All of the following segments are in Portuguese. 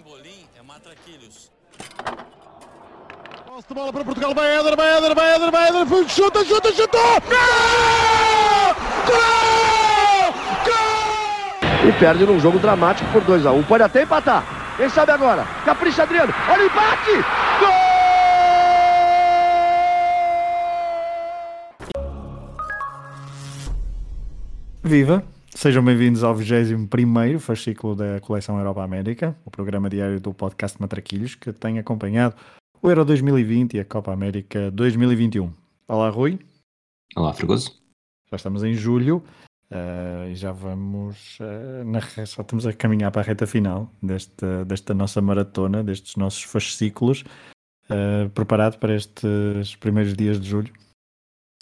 Pimbolim é matraquilhos. Posse de bola para Portugal, vai Éder, vai Éder, vai Éder, vai Éder, chuta, chuta, chutou! Gol! Gol! Gol! E perde num jogo dramático por 2x1. Um. Pode até empatar. Quem sabe agora? Capricha Adriano. Olha o empate! Gol! Viva! Sejam bem-vindos ao 21 fascículo da coleção Europa América, o programa diário do podcast Matraquilhos, que tem acompanhado o Euro 2020 e a Copa América 2021. Olá, Rui. Olá, Fregoso. Já estamos em julho uh, e já vamos. Uh, na, só estamos a caminhar para a reta final desta, desta nossa maratona, destes nossos fascículos. Uh, preparado para estes primeiros dias de julho?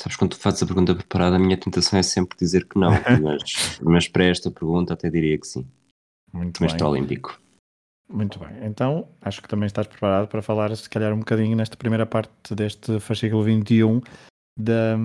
Sabes, quando tu fazes a pergunta preparada, a minha tentação é sempre dizer que não, mas, mas para esta pergunta até diria que sim. Muito Mestre bem. olímpico. Muito bem, então acho que também estás preparado para falar, se calhar, um bocadinho nesta primeira parte deste fascículo 21 da,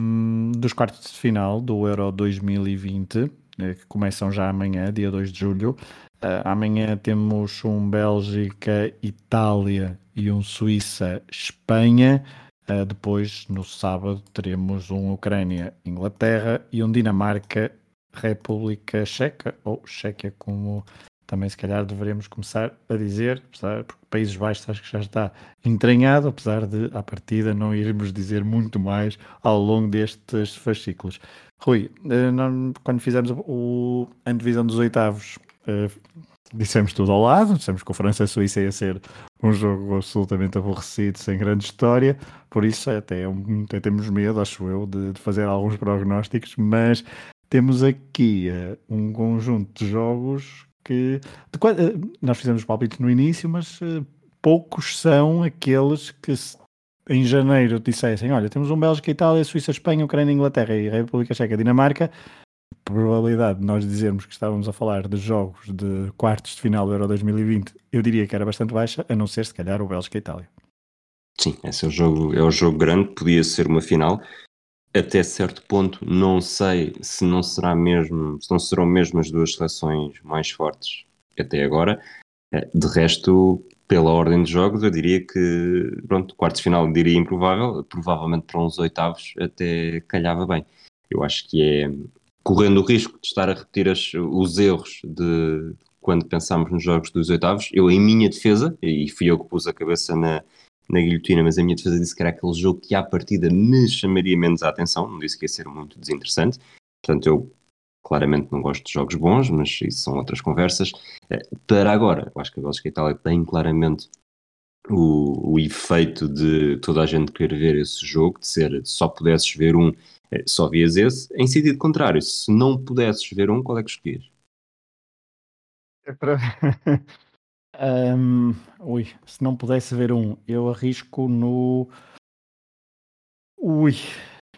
dos quartos de final do Euro 2020, eh, que começam já amanhã, dia 2 de julho. Uh, amanhã temos um Bélgica-Itália e um Suíça-Espanha. Uh, depois, no sábado, teremos um Ucrânia-Inglaterra e um Dinamarca-República Checa, ou Chequia, como também se calhar deveremos começar a dizer, apesar, porque Países Baixos acho que já está entranhado, apesar de, à partida, não irmos dizer muito mais ao longo destes fascículos. Rui, uh, quando fizemos o, a divisão dos oitavos, uh, dissemos tudo ao lado, dissemos que o França-Suíça ia ser um jogo absolutamente aborrecido, sem grande história, por isso até, até temos medo, acho eu, de, de fazer alguns prognósticos, mas temos aqui uh, um conjunto de jogos que de, uh, nós fizemos palpites no início, mas uh, poucos são aqueles que em janeiro dissessem, olha, temos um Bélgica, Itália, Suíça, Espanha, Ucrânia, Inglaterra e República Checa, Dinamarca, probabilidade de nós dizermos que estávamos a falar de jogos de quartos de final do Euro 2020, eu diria que era bastante baixa, a não ser se calhar o Bélgica e Itália. Sim, esse é o jogo, é o jogo grande, podia ser uma final. Até certo ponto, não sei se não será mesmo, se não serão mesmo as duas seleções mais fortes até agora. Eh, de resto, pela ordem de jogos, eu diria que, pronto, quartos de final diria improvável, provavelmente para uns oitavos até calhava bem. Eu acho que é, correndo o risco de estar a repetir as, os erros de quando pensámos nos jogos dos oitavos, eu em minha defesa, e fui eu que pus a cabeça na, na guilhotina, mas a minha defesa disse que era aquele jogo que à partida me chamaria menos a atenção, não disse que ia ser muito desinteressante, portanto eu claramente não gosto de jogos bons, mas isso são outras conversas. Eh, para agora, eu acho que a Bélgica e a Itália têm claramente o, o efeito de toda a gente querer ver esse jogo, de ser só pudesses ver um é, só vias esse. Em sentido contrário, se não pudesses ver um, qual é que escolhias? É para... um, ui, se não pudesse ver um, eu arrisco no. Ui,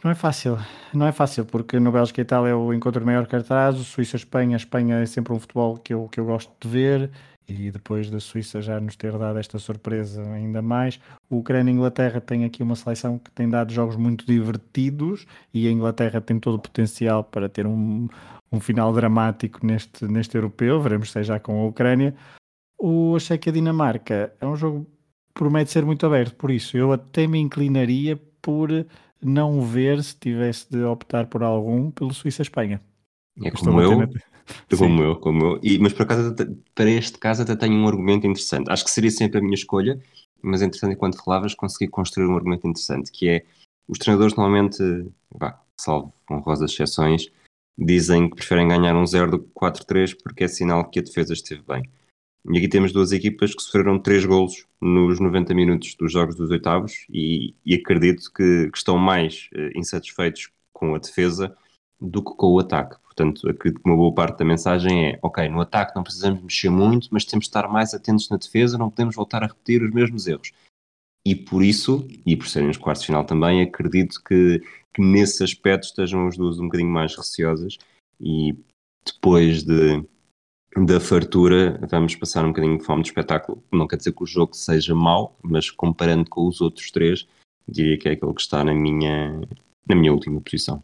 não é fácil. Não é fácil, porque no Bélgica e Itália é o encontro maior cartaz, o Suíça-Espanha, Espanha é sempre um futebol que eu, que eu gosto de ver e depois da Suíça já nos ter dado esta surpresa ainda mais. O Ucrânia e a Inglaterra têm aqui uma seleção que tem dado jogos muito divertidos e a Inglaterra tem todo o potencial para ter um, um final dramático neste, neste europeu. Veremos se é já com a Ucrânia. O achei que a Dinamarca é um jogo que promete ser muito aberto, por isso eu até me inclinaria por não ver se tivesse de optar por algum pelo Suíça-Espanha. É como eu, como eu, como eu. E, mas por acaso, para este caso, até tenho um argumento interessante. Acho que seria sempre a minha escolha, mas entretanto, enquanto falavas, consegui construir um argumento interessante, que é os treinadores normalmente, vá, salvo honrosas exceções, dizem que preferem ganhar um 0 do que 4-3 porque é sinal que a defesa esteve bem. E aqui temos duas equipas que sofreram três golos nos 90 minutos dos jogos dos oitavos e, e acredito que, que, estão mais uh, insatisfeitos com a defesa do que com o ataque. Portanto, acredito que uma boa parte da mensagem é: ok, no ataque não precisamos mexer muito, mas temos de estar mais atentos na defesa, não podemos voltar a repetir os mesmos erros. E por isso, e por serem os quartos de final também, acredito que, que nesse aspecto estejam as duas um bocadinho mais receosas e depois de, da fartura vamos passar um bocadinho de fome de espetáculo. Não quer dizer que o jogo seja mau, mas comparando com os outros três, diria que é aquele que está na minha, na minha última posição.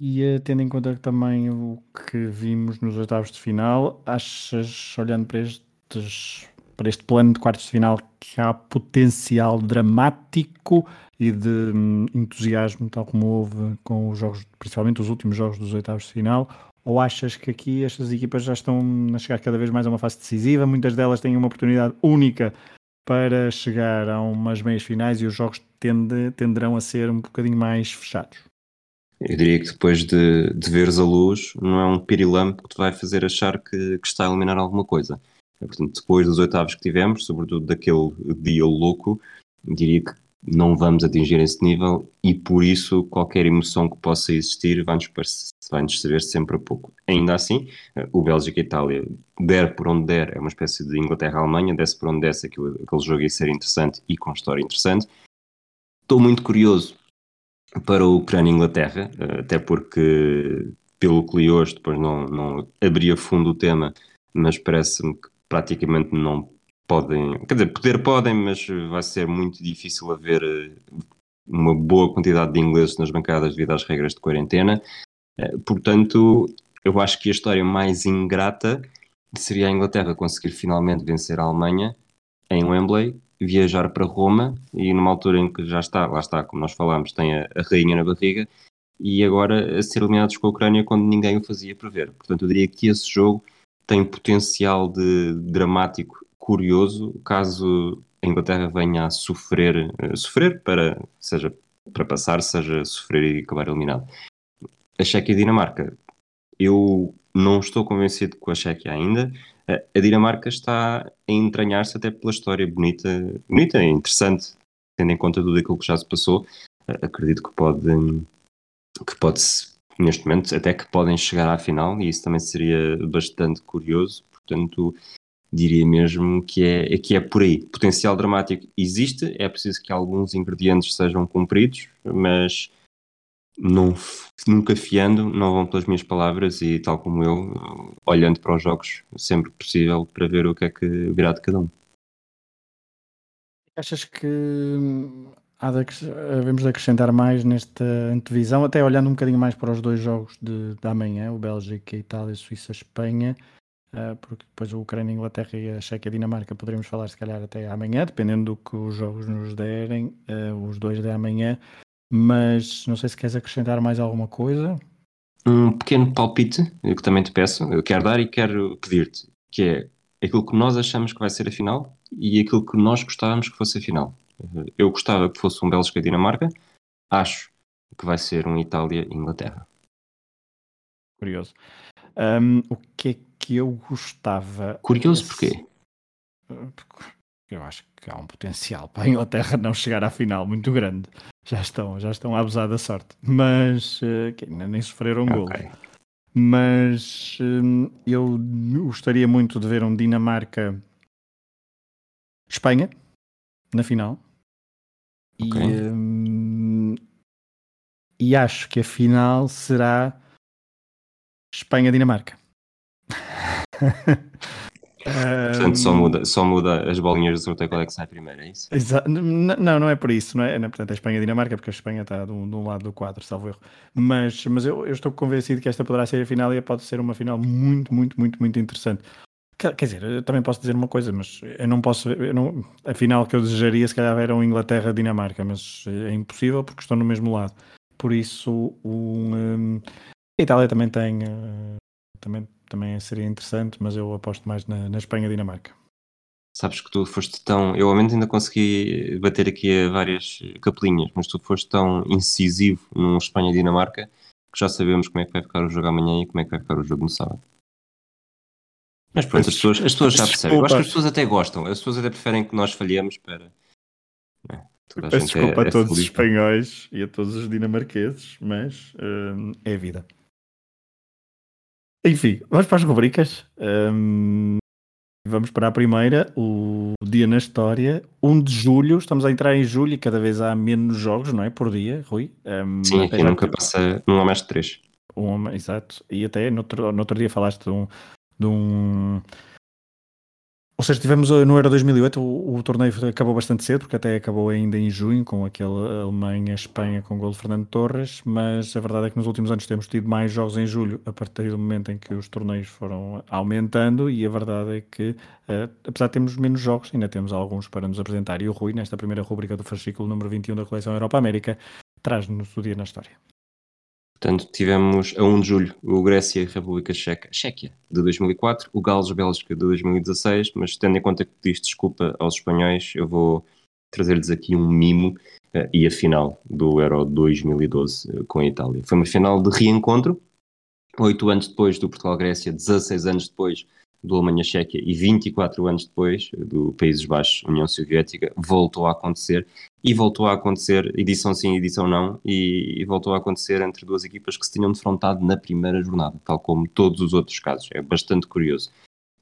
E uh, tendo em conta também o que vimos nos oitavos de final, achas, olhando para este estes, para este plano de quartos de final que há potencial dramático e de hum, entusiasmo, tal como houve com os jogos, principalmente os últimos jogos dos oitavos de final? Ou achas que aqui estas equipas já estão a chegar cada vez mais a uma fase decisiva? Muitas delas têm uma oportunidade única para chegar a umas meias finais e os jogos tende, tenderão a ser um bocadinho mais fechados. Eu diria que depois de, de veres a luz, não é um pirilampo que te vai fazer achar que, que está a eliminar alguma coisa. Portanto, depois dos oitavos que tivemos, sobretudo daquele dia louco, diria que não vamos atingir esse nível e por isso qualquer emoção que possa existir vai-nos vai -nos saber sempre a pouco. Ainda assim, o Bélgica e Itália, der por onde der, é uma espécie de Inglaterra-Alemanha, desce por onde desce, aquele, aquele jogo ia ser interessante e com história interessante. Estou muito curioso para o Ucrânia-Inglaterra, até porque, pelo que li hoje, depois não, não abria fundo o tema, mas parece-me que praticamente não podem, quer dizer, poder podem, mas vai ser muito difícil haver eh, uma boa quantidade de ingleses nas bancadas devido às regras de quarentena. Eh, portanto, eu acho que a história mais ingrata seria a Inglaterra conseguir finalmente vencer a Alemanha em Wembley, viajar para Roma e numa altura em que já está, lá está, como nós falámos, tem a, a rainha na barriga e agora a ser eliminados com a Ucrânia quando ninguém o fazia prever. Portanto, eu diria que esse jogo tem potencial de dramático curioso caso a Inglaterra venha a sofrer, uh, sofrer para, seja para passar, seja sofrer e acabar eliminado. A Chequia e a Dinamarca, eu não estou convencido com a Chequia ainda. A Dinamarca está a entranhar-se até pela história bonita, bonita e interessante, tendo em conta tudo aquilo que já se passou. Acredito que pode, que pode neste momento, até que podem chegar à final, e isso também seria bastante curioso. Portanto, diria mesmo que é, que é por aí. Potencial dramático existe, é preciso que alguns ingredientes sejam cumpridos, mas não, nunca fiando, não vão pelas minhas palavras e tal como eu, olhando para os jogos sempre possível para ver o que é que virá de cada um. Achas que há de, devemos de acrescentar mais nesta antevisão, até olhando um bocadinho mais para os dois jogos de, de amanhã, o Bélgica, a Itália, Suíça, Espanha, uh, porque depois o Ucrânia, Inglaterra e a Chequia, Dinamarca poderemos falar se calhar até amanhã, dependendo do que os jogos nos derem, uh, os dois de amanhã, mas não sei se queres acrescentar mais alguma coisa. Um pequeno palpite, que também te peço, eu quero dar e quero pedir-te, que é aquilo que nós achamos que vai ser a final e aquilo que nós gostávamos que fosse a final. Eu gostava que fosse um Bélgica e Dinamarca. Acho que vai ser um Itália e Inglaterra. Curioso. Um, o que é que eu gostava? Curioso porquê? Eu acho que há um potencial para a Inglaterra não chegar à final muito grande. Já estão, já estão a abusar da sorte. Mas uh, ainda nem sofreram um okay. gol. Mas um, eu gostaria muito de ver um Dinamarca Espanha na final. Okay. E, um, e acho que a final será Espanha-Dinamarca. Portanto, só muda, só muda as bolinhas do sorteio qual é que sai primeiro, é isso? Não, não é por isso, não é? Portanto, a Espanha-Dinamarca, porque a Espanha está de um, de um lado do quadro, salvo erro. Mas, mas eu, eu, estou convencido que esta poderá ser a final e pode ser uma final muito, muito, muito, muito interessante. Quer, dizer, eu também posso dizer uma coisa, mas eu não posso. Eu não, a final que eu desejaria, se calhar, era um Inglaterra-Dinamarca, mas é impossível porque estão no mesmo lado. Por isso, um, um, a Itália também tem. Uh, também, também seria interessante, mas eu aposto mais na, na Espanha-Dinamarca. Sabes que tu foste tão. Eu, ao menos, ainda consegui bater aqui a várias capelinhas, mas tu foste tão incisivo num Espanha-Dinamarca que já sabemos como é que vai ficar o jogo amanhã e como é que vai ficar o jogo no sábado. Mas pronto, as pessoas, as pessoas já percebem. Eu acho que as pessoas até gostam, as pessoas até preferem que nós falhemos para. É, Peço é- desculpa é, a todos os espanhóis e a todos os dinamarqueses, mas hum, é vida. Enfim, vamos para as rubricas. Hum, vamos para a primeira, o dia na história, 1 de julho. Estamos a entrar em julho e cada vez há menos jogos, não é? Por dia, Rui. Um, Sim, aqui nunca passa, não há mais de 3. Um, exato. E até no outro, no outro dia falaste de um, de um Ou seja, tivemos no Euro 2008, o, o, torneio acabou bastante cedo, porque até acabou ainda em junho, com aquele Alemanha-Espanha com o gol de Fernando Torres, mas a verdade é que nos últimos anos temos tido mais jogos em julho, a partir do momento em que os torneios foram aumentando, e a verdade é que, uh, apesar de termos menos jogos, ainda temos alguns para nos apresentar. E o Rui, nesta primeira rubrica do fascículo número 21 da coleção Europa-América, traz-nos o dia na história. Portanto, tivemos a 1 de julho o Grécia e República Checa, Chequia de 2004, o Gales-Bélgica de 2016, mas tendo em conta que pediste desculpa aos espanhóis, eu vou trazer-lhes aqui um mimo uh, e a final do Euro 2012 uh, com a Itália. Foi uma final de reencontro, oito anos depois do Portugal-Grécia, 16 anos depois do Alemanha-Chequia e 24 anos depois do Países Baixos, União Soviética, voltou a acontecer e voltou a acontecer, edição sim, edição não, e, e, voltou a acontecer entre duas equipas que se tinham defrontado na primeira jornada, tal como todos os outros casos. É bastante curioso.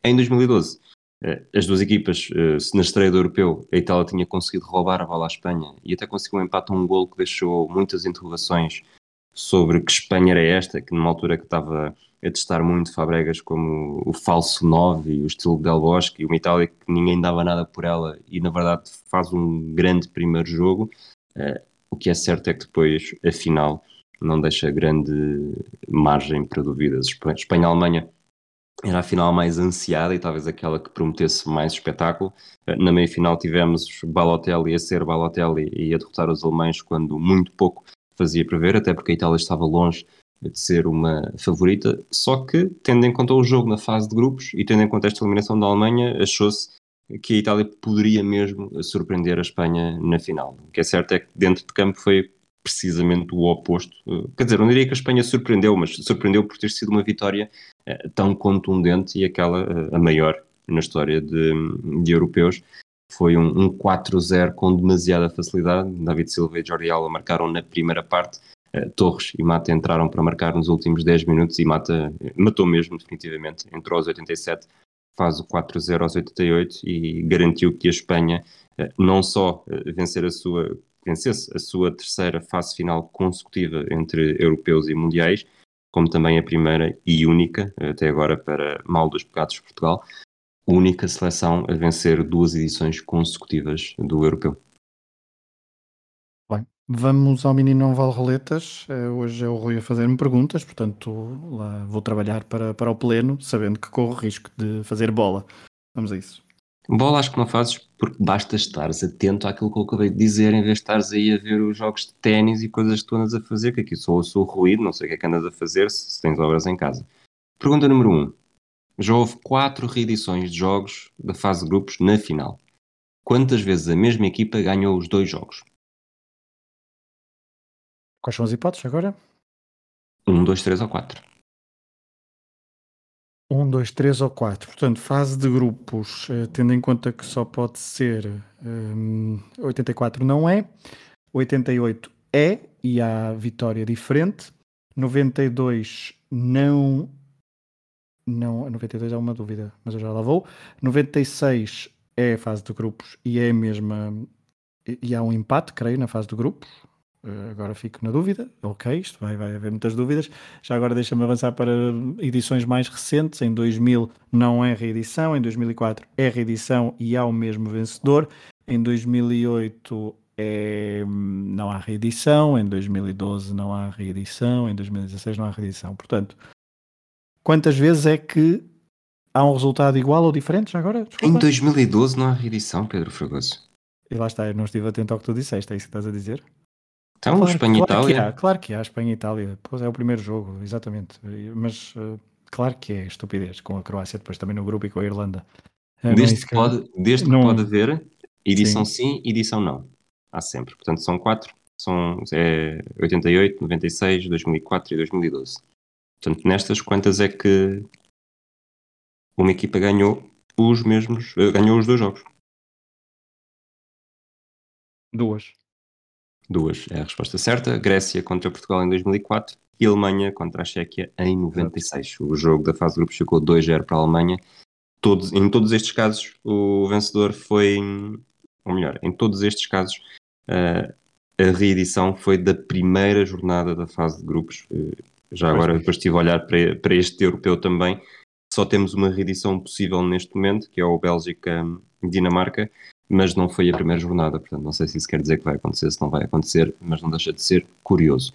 Em 2012, eh, as duas equipas, eh, na estreia do europeu, a Itália tinha conseguido roubar a bola à Espanha e até conseguiu um empate a um gol que deixou muitas interrogações sobre que Espanha era esta, que numa altura que estava a testar muito Fabregas como o falso 9 e o estilo Del Bosque, e uma Itália que ninguém dava nada por ela e na verdade faz um grande primeiro jogo. Uh, o que é certo é que depois a final não deixa grande margem para dúvidas. Espanha-Alemanha era a final mais ansiada e talvez aquela que prometesse mais espetáculo. Uh, na meia-final tivemos Balotelli a ser Balotelli e a derrotar os alemães quando muito pouco fazia prever, até porque a Itália estava longe de ser uma favorita, só que, tendo em conta o jogo na fase de grupos e tendo em conta esta eliminação da Alemanha, achou-se que a Itália poderia mesmo surpreender a Espanha na final. O que é certo é que dentro de campo foi precisamente o oposto. Quer dizer, não diria que a Espanha surpreendeu, mas surpreendeu por ter sido uma vitória uh, tão contundente e aquela uh, a maior na história de, de europeus. Foi um, um 4-0 com demasiada facilidade. David Silva e Jordi Alba marcaram na primeira parte eh, Torres e Mata entraram para marcar nos últimos 10 minutos e Mata eh, matou mesmo, definitivamente. Entrou aos 87, faz o 4-0 aos 88 e garantiu que a Espanha eh, não só vencer a sua, vencesse a sua terceira fase final consecutiva entre europeus e mundiais, como também a primeira e única, até agora para mal dos pecados de Portugal, única seleção a vencer duas edições consecutivas do europeu. Vamos ao Menino Não Vale Roletas. Eh, hoje é o Rui a fazer-me perguntas, portanto lá vou trabalhar para, para o pleno, sabendo que corro risco de fazer bola. Vamos a isso. Bola acho que não fazes porque basta estares atento àquilo que eu acabei de dizer, em vez de estares aí a ver os jogos de ténis e coisas que tu andas a fazer, que aqui só ouço o ruído, não sei o que é que andas a fazer se, se tens obras em casa. Pergunta número 1. Um. Já houve quatro reedições de jogos da fase de grupos na final. Quantas vezes a mesma equipa ganhou os dois jogos? Quais são as hipóteses agora? 1, 2, 3 ou 4. 1, 2, 3 ou 4. Portanto, fase de grupos, eh, tendo em conta que só pode ser um, 84 não é, 88 é e há vitória diferente, 92 não. Não, 92 é uma dúvida, mas eu já lá vou. 96 é fase de grupos e é a mesma. E há um empate, creio, na fase de grupos. Eh, agora fico na dúvida. Ok, isto vai, vai haver muitas dúvidas. Já agora deixa-me avançar para edições mais recentes. Em 2000 não é reedição, em 2004 é reedição e há o mesmo vencedor. Em 2008 é, não há reedição, em 2012 não há reedição, em 2016 não há reedição. Portanto, quantas vezes é que há um resultado igual ou diferente já agora? Desculpa. Em 2012 não há reedição, Pedro Fragoso. E lá está, eu não estive atento ao que tu disseste, é isso que estás a dizer? Então, claro, Espanha e claro Itália. Que há, claro que há, Espanha e Itália. Pois é o primeiro jogo, exatamente. Mas uh, claro que é estupidez com a Croácia, depois também no grupo e com a Irlanda. Uh, desde que, pode, desde não... que pode haver edição sim. sim, edição não. Há sempre. Portanto, são quatro. São é, 88, 96, 2004 e 2012. Portanto, nestas, quantas é que uma equipa ganhou os mesmos, eh, ganhou os dois jogos? Duas. Duas é a resposta certa. Grécia contra Portugal em 2004 e Alemanha contra a Chequia em 96. O jogo da fase de grupos ficou 2-0 para a Alemanha. Todos, em todos estes casos, o vencedor foi, ou melhor, em todos estes casos, uh, a reedição foi da primeira jornada da fase de grupos. Uh, já agora, depois estive a olhar para, para este europeu também, só temos uma reedição possível neste momento, que é o Bélgica-Dinamarca, mas não foi a primeira jornada, portanto não sei se isso quer dizer que vai acontecer, se não vai acontecer, mas não deixa de ser curioso.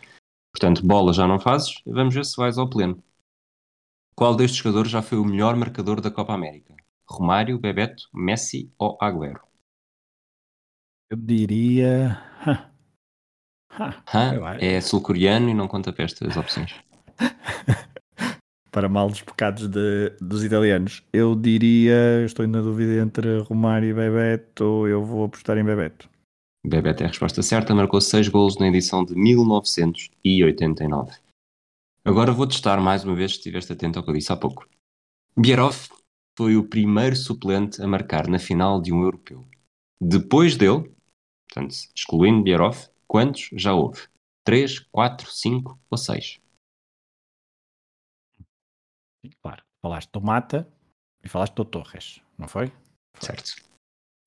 Portanto, bola já não fazes, vamos ver se vais ao pleno. Qual destes jogadores já foi o melhor marcador da Copa América? Romário, Bebeto, Messi ou Agüero? Eu diria. Hã? É sul-coreano e não conta para estas opções. para mal dos pecados de, dos italianos. Eu diria, estou na dúvida entre Romário e Bebeto, eu vou apostar em Bebeto. Bebeto é a resposta certa, marcou 6 golos na edição de 1989. Agora vou testar mais uma vez se estiveste atento ao que eu disse há pouco. Bierhoff foi o primeiro suplente a marcar na final de um europeu. Depois dele, portanto, excluindo Bierhoff, quantos já houve? 3, 4, 5 ou 6? Claro, falaste do Mata e falaste do Torres, não foi? foi. Certo.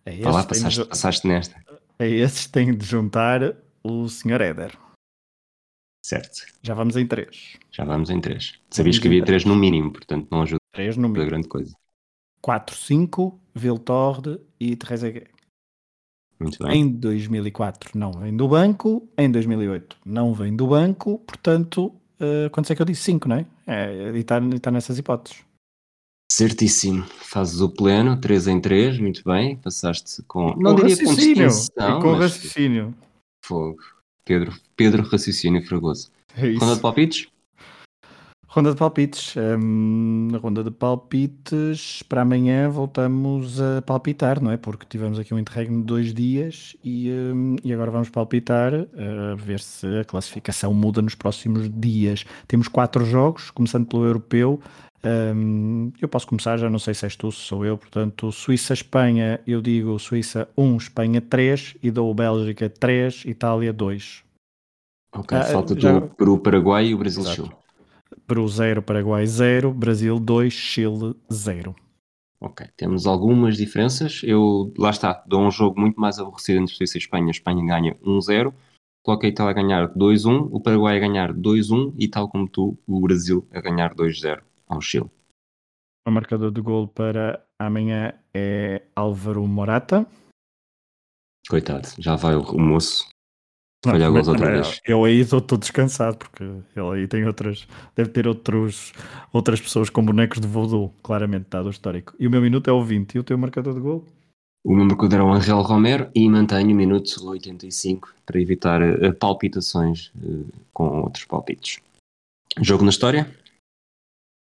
É lá, passaste, de... passaste nesta. A esses tem de juntar o Sr. Éder. Certo. Já vamos em 3. Já vamos em 3. Sabias que havia 3 no mínimo, portanto não ajuda. 3 no mínimo. grande coisa. 4, 5, Viltorde e Trezeguet. Muito bem. Em 2004 não vem do banco, em 2008 não vem do banco, portanto, uh, quantos é que eu disse? 5, não é? é e está tá nessas hipóteses. Certíssimo. Fazes o pleno, 3 em 3, muito bem. Passaste com. Não com diria raciocínio. Com, com raciocínio. Fogo. Pedro, Pedro Raciocínio Fragoso. É Ronda de palpites? Ronda de palpites. Um, na ronda de palpites, para amanhã voltamos a palpitar, não é? Porque tivemos aqui um interregno de dois dias e, um, e agora vamos palpitar a ver se a classificação muda nos próximos dias. Temos quatro jogos, começando pelo europeu. Um, eu posso começar, já não sei se és tu, se sou eu, portanto, Suíça-Espanha, eu digo Suíça 1, Espanha 3 e dou Bélgica 3, Itália 2. Ok, ah, falta já... do Peru, Paraguai e o Brasil, Exato. Chile. Peru 0, Paraguai 0, Brasil 2, Chile 0. Ok, temos algumas diferenças. Eu, lá está, dou um jogo muito mais aborrecido entre Suíça e Espanha. A Espanha ganha 1-0, coloquei a Itália a ganhar 2-1, o Paraguai a ganhar 2-1 e, tal como tu, o Brasil a ganhar 2-0 ao Chile. O marcador de gol para amanhã é Álvaro Morata. Coitado, já vai o, o moço falhar gols outra vez. Eu aí estou descansado porque ele aí tem outras, deve ter outros, outras pessoas com bonecos de voodoo, claramente, dado o histórico. E o meu minuto é o 20. E o teu marcador de gol? O meu marcador é o Angel Romero e mantenho o minuto 85 para evitar uh, palpitações uh, com outros palpites. Jogo na história?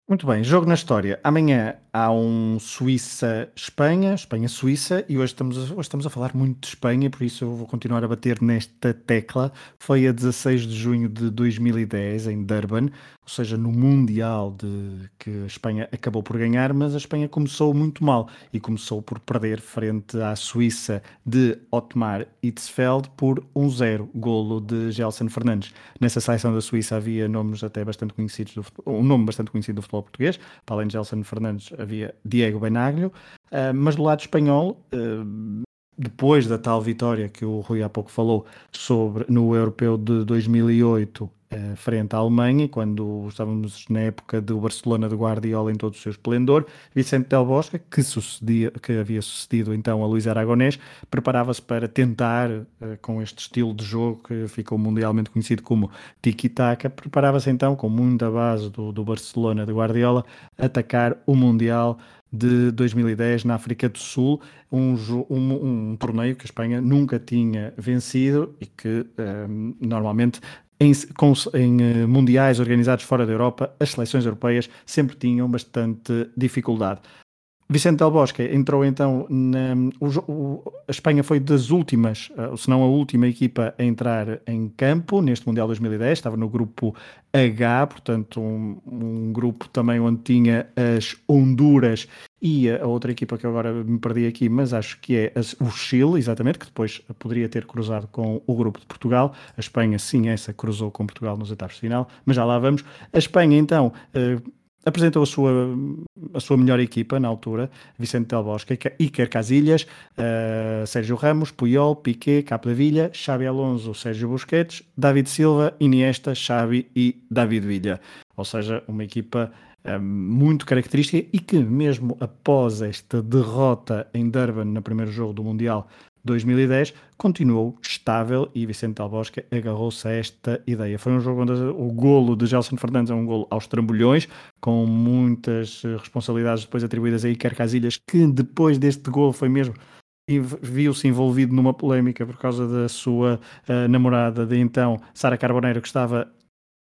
Muito bem, jogo na história. Amanhã há um Suíça-Espanha, Espanha-Suíça, e hoje estamos, a, hoje estamos a falar muito de Espanha, por isso eu vou continuar a bater nesta tecla. Foi a 16 de junho de 2010, em Durban, ou seja, no Mundial de que a Espanha acabou por ganhar, mas a Espanha começou muito mal e começou por perder frente à Suíça de Otmar Hitzfeld por 1-0, golo de Gelson Fernandes. Nessa seleção da Suíça havia nomes até bastante conhecidos, do, um nome bastante conhecido do futebol português, para além de Gelson Fernandes havia Diego Benaglio, uh, mas do lado espanhol, uh, depois da tal vitória que o Rui há pouco falou sobre no Europeu de 2008 eh, frente à Alemanha, quando estávamos na época do Barcelona de Guardiola em todo o seu esplendor, Vicente Del Bosque, que, sucedia, que havia sucedido então a Luís Aragonés, preparava-se para tentar, uh, com este estilo de jogo que ficou mundialmente conhecido como tiki-taka, preparava-se então, com muita base do, do Barcelona de Guardiola, atacar o Mundial de 2010 na África do Sul, um, um, um, torneio que a Espanha nunca tinha vencido e que um, eh, normalmente em, com, em uh, mundiais organizados fora da Europa, as seleções europeias sempre tinham bastante dificuldade. Vicente Del Bosque entrou então na. O, o, a Espanha foi das últimas, uh, se não a última equipa a entrar em campo neste Mundial 2010, estava no grupo H, portanto, um, um grupo também onde tinha as Honduras e a outra equipa que eu agora me perdi aqui, mas acho que é o Chile, exatamente, que depois poderia ter cruzado com o grupo de Portugal. A Espanha, sim, essa cruzou com Portugal nos etapas de final, mas já lá vamos. A Espanha, então. Uh, apresentou a sua, a sua melhor equipa na altura, Vicente Del Bosque, Iker Casillas, uh, Sérgio Ramos, Puyol, Piquet, Capdevilla, Xabi Alonso, Sérgio Busquets, David Silva, Iniesta, Xavi e David Villa. Ou seja, uma equipa muito característica e que, mesmo após esta derrota em Durban no primeiro jogo do Mundial 2010, continuou estável e Vicente Albosca agarrou-se a esta ideia. Foi um jogo onde o golo de Gelson Fernandes é um golo aos trambolhões, com muitas responsabilidades depois atribuídas a Iker Casilhas, que depois deste golo foi mesmo viu-se envolvido numa polémica por causa da sua uh, namorada de então, Sara Carboneiro, que estava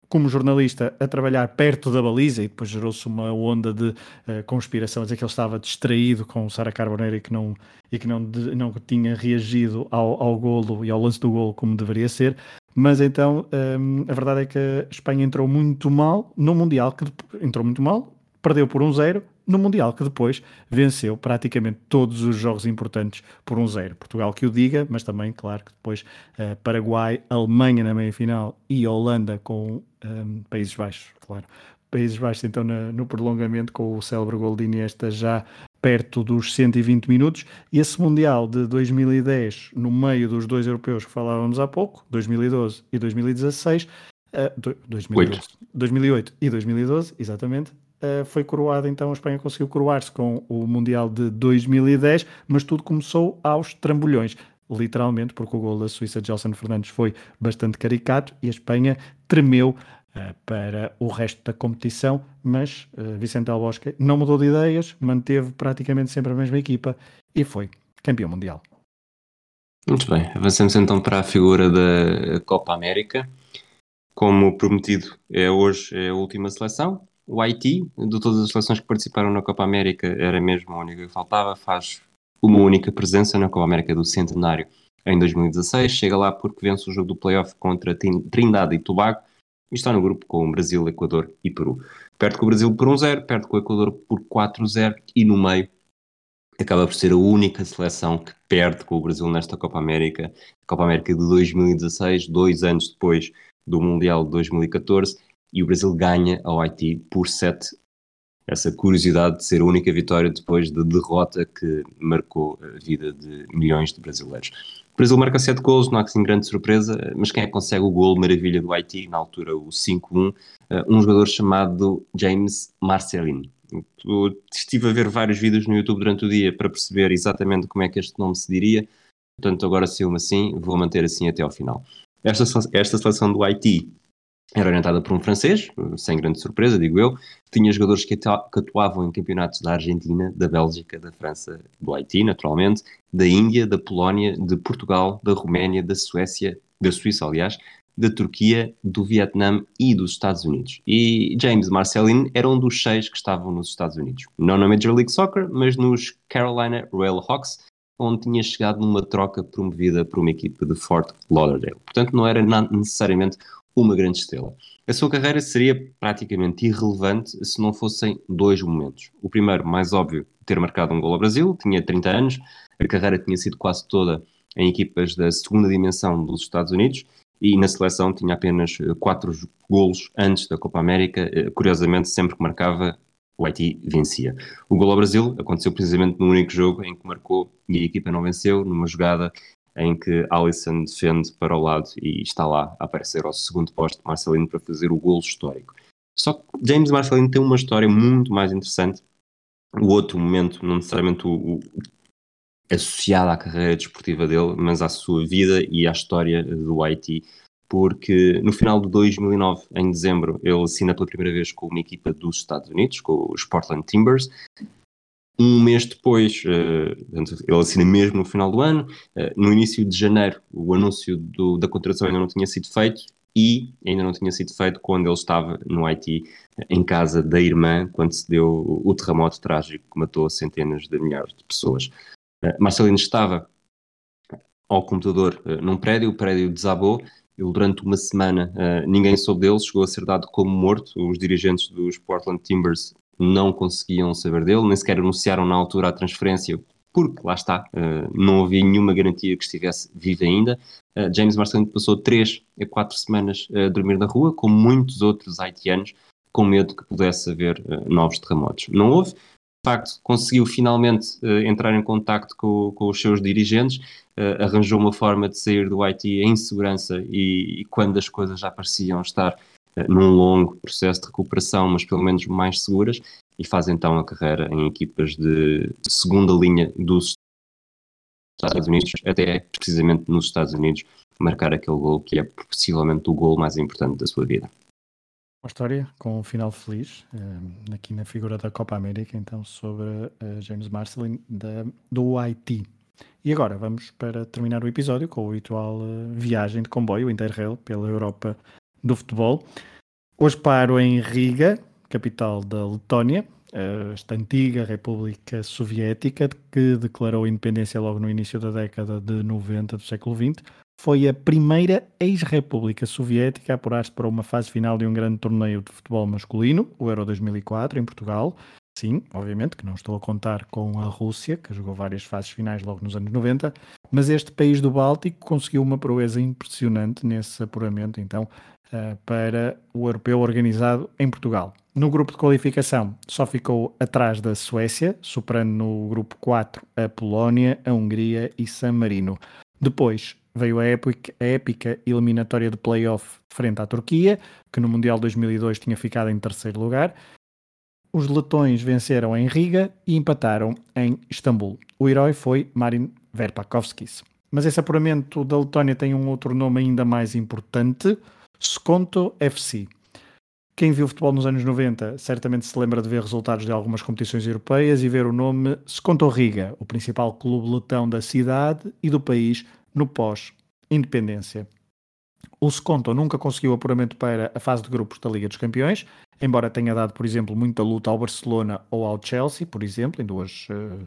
como jornalista a trabalhar perto da baliza e depois gerou-se uma onda de uh, conspiração, a dizer que ele estava distraído com Sara Carboneiro e que não, e que não, de, não tinha reagido ao, ao golo e ao lance do golo como deveria ser. Mas então um, ehm, a verdade é que a Espanha entrou muito mal no Mundial, que entrou muito mal, perdeu por um zero no Mundial, que depois venceu praticamente todos os jogos importantes por um zero. Portugal que o diga, mas também, claro, que depois uh, Paraguai, Alemanha na meia-final e Holanda com um, ehm, Países Baixos, claro. Países Baixos então na, no prolongamento com o célebre gol de Iniesta já perto dos 120 minutos. E esse Mundial de 2010, no meio dos dois europeus que falávamos há pouco, 2012 e 2016, uh, 2012, 2008 e 2012, exatamente, uh, foi coroada, então a Espanha conseguiu coroar-se com o Mundial de 2010, mas tudo começou aos trambolhões literalmente, porque o gol da Suíça de Gelson Fernandes foi bastante caricato e a Espanha tremeu uh, para o resto da competição, mas uh, Vicente Del Bosque não mudou de ideias, manteve praticamente sempre a mesma equipa e foi campeão mundial. Muito bem, avançamos então para a figura da Copa América. Como prometido, é hoje é a última seleção, o Haiti, de todas as seleções que participaram na Copa América, era mesmo a única que faltava, faz uma única presença na Copa América do Centenário em 2016, chega lá porque vence o jogo do playoff contra Trindade e Tobago e está no grupo com o Brasil, Equador e Peru. Perde com o Brasil por 1-0, perde com o Equador por 4-0 e no meio acaba por ser a única seleção que perde com o Brasil nesta Copa América, Copa América de 2016, dois anos depois do Mundial de 2014, e o Brasil ganha ao Haiti por 7. Essa curiosidade de ser a única vitória depois da derrota que marcou a vida de milhões de brasileiros. O Brasil marca 7 gols, não há assim grande surpresa, mas quem é que consegue o gol maravilha do Haiti, na altura o 5-1? Eh, um jogador chamado James Marcelin. Estive a ver vários vídeos no YouTube durante o dia para perceber exatamente como é que este nome se diria, portanto agora se me assim, vou manter assim até ao final. Esta, esta seleção do Haiti era orientada por um francês, sem grande surpresa, digo eu. Tinha jogadores que, atuavam em campeonatos da Argentina, da Bélgica, da França, do Haiti, naturalmente, da Índia, da Polónia, de Portugal, da Roménia, da Suécia, da Suíça, aliás, da Turquia, do Vietnã e dos Estados Unidos. E James Marcelin era um dos seis que estavam nos Estados Unidos. Não na Major League Soccer, mas nos Carolina Railhawks, onde tinha chegado numa troca promovida por uma equipa de Fort Lauderdale. Portanto, não era necessariamente uma grande estrela. A sua carreira seria praticamente irrelevante se não fossem dois momentos. O primeiro, mais óbvio, ter marcado um gol ao Brasil, tinha 30 anos, a carreira tinha sido quase toda em equipas da segunda dimensão dos Estados Unidos e na seleção tinha apenas eh, quatro golos antes da Copa América. Eh, curiosamente, sempre que marcava, o Haiti vencia. O gol ao Brasil aconteceu precisamente no único jogo em que marcou e a equipa não venceu, numa jogada em que Alisson defende para o lado e está lá a aparecer ao segundo posto Marcelino para fazer o golo histórico. Só que James Marcelino tem uma história muito mais interessante. O outro momento, não necessariamente o, o associado à carreira desportiva dele, mas à sua vida e à história do Haiti, porque no final de 2009, em dezembro, ele assina pela primeira vez com uma equipa dos Estados Unidos, com os Portland Timbers, um mês depois, uh, ele assina mesmo no final do ano, uh, no início de janeiro, o anúncio do, da contratação ainda não tinha sido feito e ainda não tinha sido feito quando ele estava no Haiti, em casa da irmã, quando se deu o terremoto trágico que matou centenas de milhares de pessoas. Marcelino estava ao computador num prédio, o prédio desabou, ele durante uma semana uh, ninguém soube dele, chegou a ser dado como morto, os dirigentes dos Portland Timbers não conseguiam saber dele, nem sequer anunciaram na altura a transferência, porque lá está, uh, não havia nenhuma garantia que estivesse vivo ainda. Uh, James Marcelino passou três a quatro semanas a dormir na rua, como muitos outros haitianos, com medo que pudesse haver novos terremotos. Não houve. De facto, conseguiu finalmente entrar em contato com, com, os seus dirigentes, arranjou uma forma de sair do Haiti em segurança e, e quando as coisas já pareciam estar num longo processo de recuperação, mas pelo menos mais seguras, e faz então a carreira em equipas de segunda linha dos Estados Unidos, até precisamente nos Estados Unidos, marcar aquele gol que é possivelmente o gol mais importante da sua vida. Uma história com um final feliz, eh, aqui na figura da Copa América, então, sobre uh, James Marcelin do Haiti. E agora vamos para terminar o episódio com a habitual uh, viagem de comboio Interrail pela Europa do futebol. Hoje paro em Riga, capital da Letónia, esta antiga República Soviética que declarou independência logo no início da década de 90 do século XX, foi a primeira ex-república soviética a apurar-se para uma fase final de um grande torneio de futebol masculino, o Euro 2004, em Portugal. Sim, obviamente que não estou a contar com a Rússia, que jogou várias fases finais logo nos anos 90, mas este país do Báltico conseguiu uma proeza impressionante nesse apuramento, então, eh, para o europeu organizado em Portugal. No grupo de qualificação só ficou atrás da Suécia, superando no grupo 4 a Polónia, a Hungria e San Marino. Depois veio a épica, a épica eliminatória de playoff frente à Turquia, que no Mundial 2002 tinha ficado em terceiro lugar. Os letões venceram em Riga e empataram em Istambul. O herói foi Marin Verpakovskis. Mas esse apuramento da Letónia tem um outro nome ainda mais importante, Skonto FC. Quem viu futebol nos anos 90 certamente se lembra de ver resultados de algumas competições europeias e ver o nome Skonto Riga, o principal clube letão da cidade e do país no pós-independência. O Skonto nunca conseguiu apuramento para a fase de grupos da Liga dos Campeões, embora tenha dado, por exemplo, muita luta ao Barcelona ou ao Chelsea, por exemplo, em duas, uh,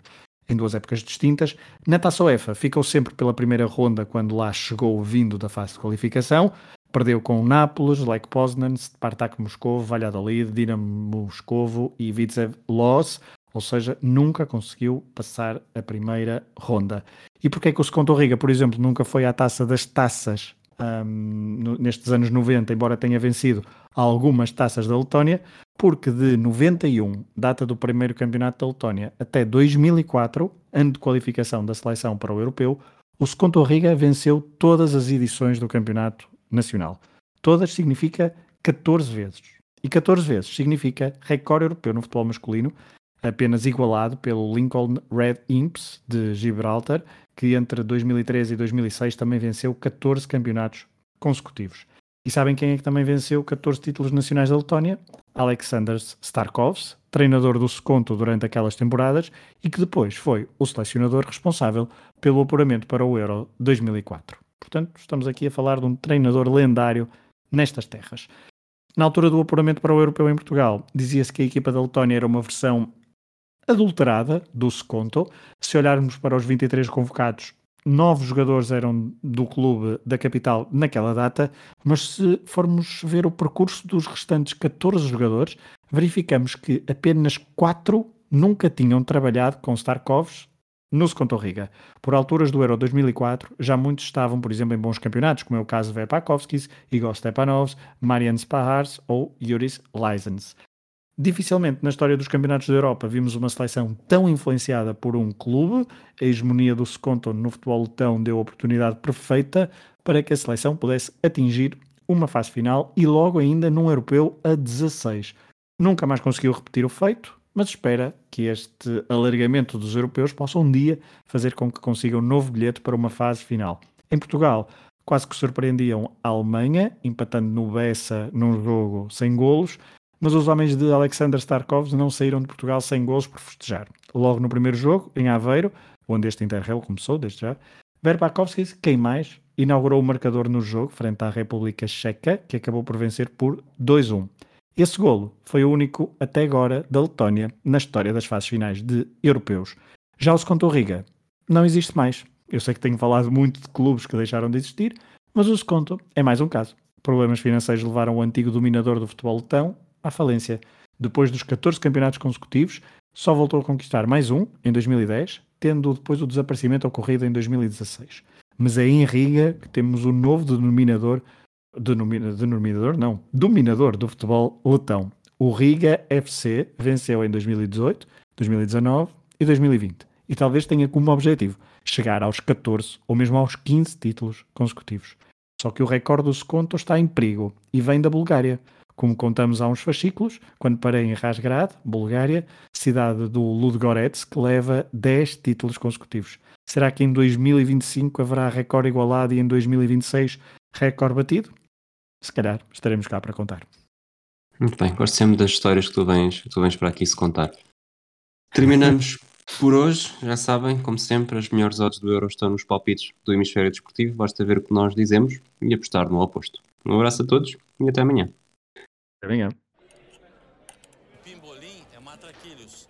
em duas épocas distintas. Na Taça UEFA ficou sempre pela primeira ronda quando lá chegou vindo da fase de qualificação, Perdeu com Nápoles, Lech Poznan, Spartak Moscovo, Valladolid, Dinamo Moscovo e Vitzev Los, ou seja, nunca conseguiu passar a primeira ronda. E porquê que o Seconto Riga, por exemplo, nunca foi à taça das taças um, nestes anos 90, embora tenha vencido algumas taças da Letónia? Porque de 91, data do primeiro campeonato da Letónia, até 2004, ano de qualificação da seleção para o europeu, o Seconto Riga venceu todas as edições do campeonato nacional. Todas significa 14 vezes. E 14 vezes significa recorde europeu no futebol masculino, apenas igualado pelo Lincoln Red Imps de Gibraltar, que entre 2013 e 2006 também venceu 14 campeonatos consecutivos. E sabem quem é que também venceu 14 títulos nacionais da Letónia? Alexander Starkovs, treinador do Seconto durante aquelas temporadas e que depois foi o selecionador responsável pelo apuramento para o Euro 2004. Portanto, estamos aqui a falar de um treinador lendário nestas terras. Na altura do apuramento para o europeu em Portugal, dizia-se que a equipa da Letónia era uma versão adulterada do Seconto. Se olharmos para os 23 convocados, nove jogadores eram do clube da capital naquela data, mas se formos ver o percurso dos restantes 14 jogadores, verificamos que apenas quatro nunca tinham trabalhado com Starkovs no Riga. Por alturas do Euro 2004, já muitos estavam, por exemplo, em bons campeonatos, como é o caso de Verpakovskis, Igor Stepanovs, Marian Spahars ou Yuris Leisens. Dificilmente na história dos campeonatos da Europa vimos uma seleção tão influenciada por um clube. A hegemonia do Seconto no futebol letão deu a oportunidade perfeita para que a seleção pudesse atingir uma fase final e logo ainda num europeu a 16. Nunca mais conseguiu repetir o feito, mas espera que este alargamento dos europeus possa um dia fazer com que consiga um novo bilhete para uma fase final. Em Portugal, quase que surpreendiam a Alemanha, empatando no Bessa num jogo sem golos, mas os homens de Alexander Starkovs não saíram de Portugal sem golos por festejar. Logo no primeiro jogo, em Aveiro, onde este Interrail começou, desde já, Verbakovskis, quem mais, inaugurou o marcador no jogo frente à República Checa, que acabou por vencer por 2-1. Esse golo foi o único até agora da Letónia na história das fases finais de europeus. Já o Seconto Riga não existe mais. Eu sei que tenho falado muito de clubes que deixaram de existir, mas o Seconto é mais um caso. Problemas financeiros levaram o antigo dominador do futebol letão à falência. Depois dos 14 campeonatos consecutivos, só voltou a conquistar mais um, em 2010, tendo depois o desaparecimento ocorrido em 2016. Mas é em Riga que temos o novo denominador denominador, não, dominador do futebol letão. O Riga FC venceu em 2018, 2019 e 2020 e talvez tenha como objetivo chegar aos 14 ou mesmo aos 15 títulos consecutivos. Só que o recorde do Seconto está em perigo e vem da Bulgária. Como contamos há uns fascículos, quando parei em Razgrad, Bulgária, cidade do Ludogorets, que leva 10 títulos consecutivos. Será que em 2025 haverá recorde igualado e em 2026 recorde batido? Se calhar estaremos cá para contar. Muito bem, gosto sempre das histórias que tu vens, tu vens para aqui se contar. Terminamos por hoje, já sabem, como sempre, as melhores odds do Euro estão nos palpites do hemisfério desportivo, basta ver o que nós dizemos e apostar no oposto. Um abraço a todos e até amanhã. Até amanhã. Pimbolim é matraquilhos.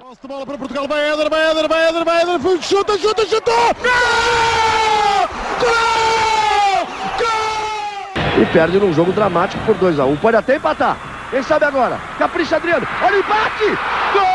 Posse de bola para Portugal, vai Éder, vai Éder, vai Éder, vai Éder, chuta, chuta, chutou! Gol! Gol! Gol! E perde num jogo dramático por 2x1. Um. Pode até empatar. Quem sabe agora? Capricha Adriano. Olha o empate! Gol!